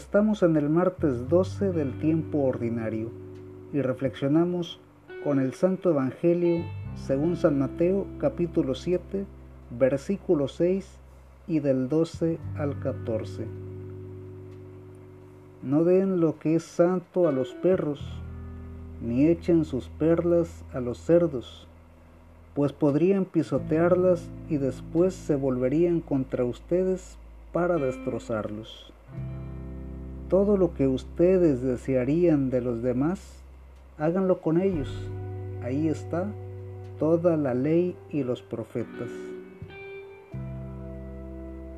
Estamos en el martes 12 del tiempo ordinario y reflexionamos con el Santo Evangelio según San Mateo capítulo 7 versículo 6 y del 12 al 14. No den lo que es santo a los perros, ni echen sus perlas a los cerdos, pues podrían pisotearlas y después se volverían contra ustedes para destrozarlos. Todo lo que ustedes desearían de los demás, háganlo con ellos. Ahí está toda la ley y los profetas.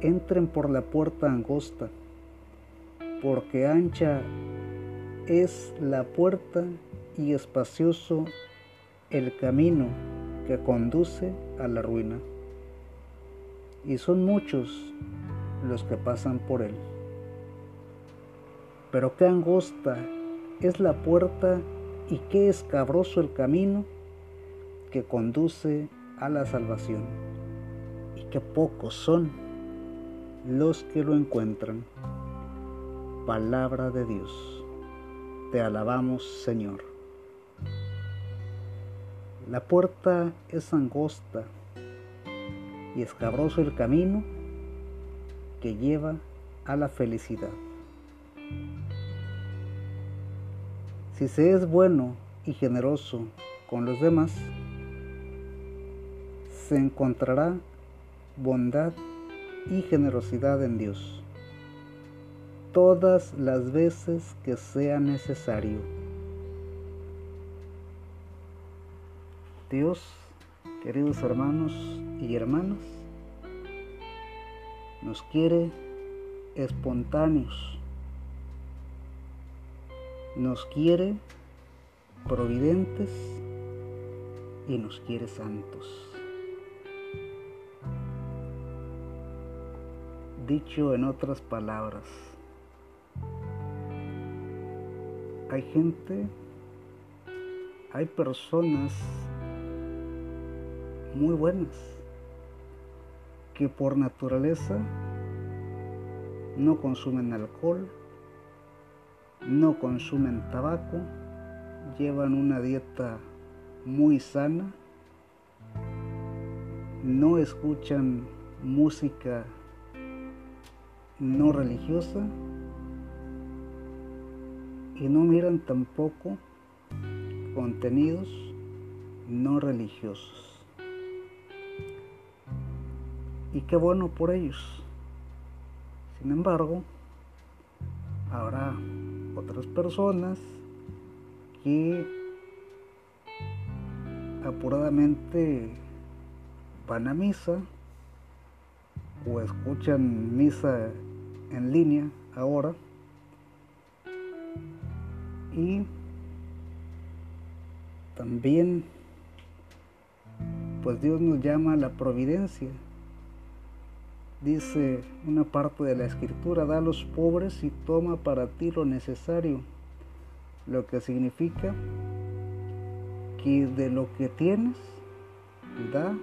Entren por la puerta angosta, porque ancha es la puerta y espacioso el camino que conduce a la ruina. Y son muchos los que pasan por él. Pero qué angosta es la puerta y qué escabroso el camino que conduce a la salvación. Y qué pocos son los que lo encuentran. Palabra de Dios. Te alabamos, Señor. La puerta es angosta y escabroso el camino que lleva a la felicidad. Si se es bueno y generoso con los demás, se encontrará bondad y generosidad en Dios todas las veces que sea necesario. Dios, queridos hermanos y hermanas, nos quiere espontáneos nos quiere providentes y nos quiere santos. Dicho en otras palabras, hay gente, hay personas muy buenas que por naturaleza no consumen alcohol, no consumen tabaco, llevan una dieta muy sana, no escuchan música no religiosa y no miran tampoco contenidos no religiosos. Y qué bueno por ellos. Sin embargo, habrá otras personas que apuradamente van a misa o escuchan misa en línea ahora y también pues Dios nos llama a la providencia dice una parte de la escritura, da a los pobres y toma para ti lo necesario, lo que significa que de lo que tienes, da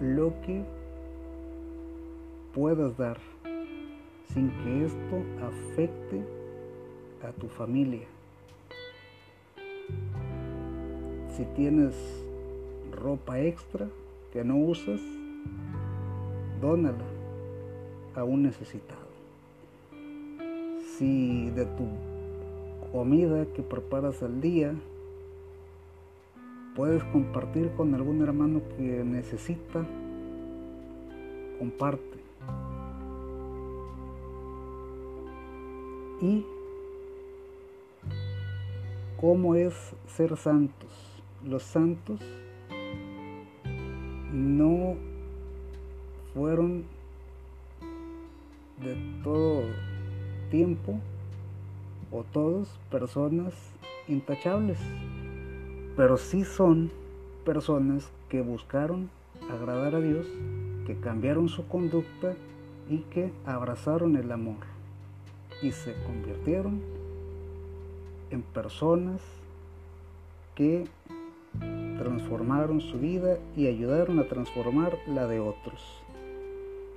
lo que puedas dar, sin que esto afecte a tu familia. Si tienes ropa extra que no usas, dónala a un necesitado. Si de tu comida que preparas al día puedes compartir con algún hermano que necesita, comparte. Y cómo es ser santos. Los santos no fueron de todo tiempo o todos personas intachables, pero sí son personas que buscaron agradar a Dios, que cambiaron su conducta y que abrazaron el amor y se convirtieron en personas que transformaron su vida y ayudaron a transformar la de otros.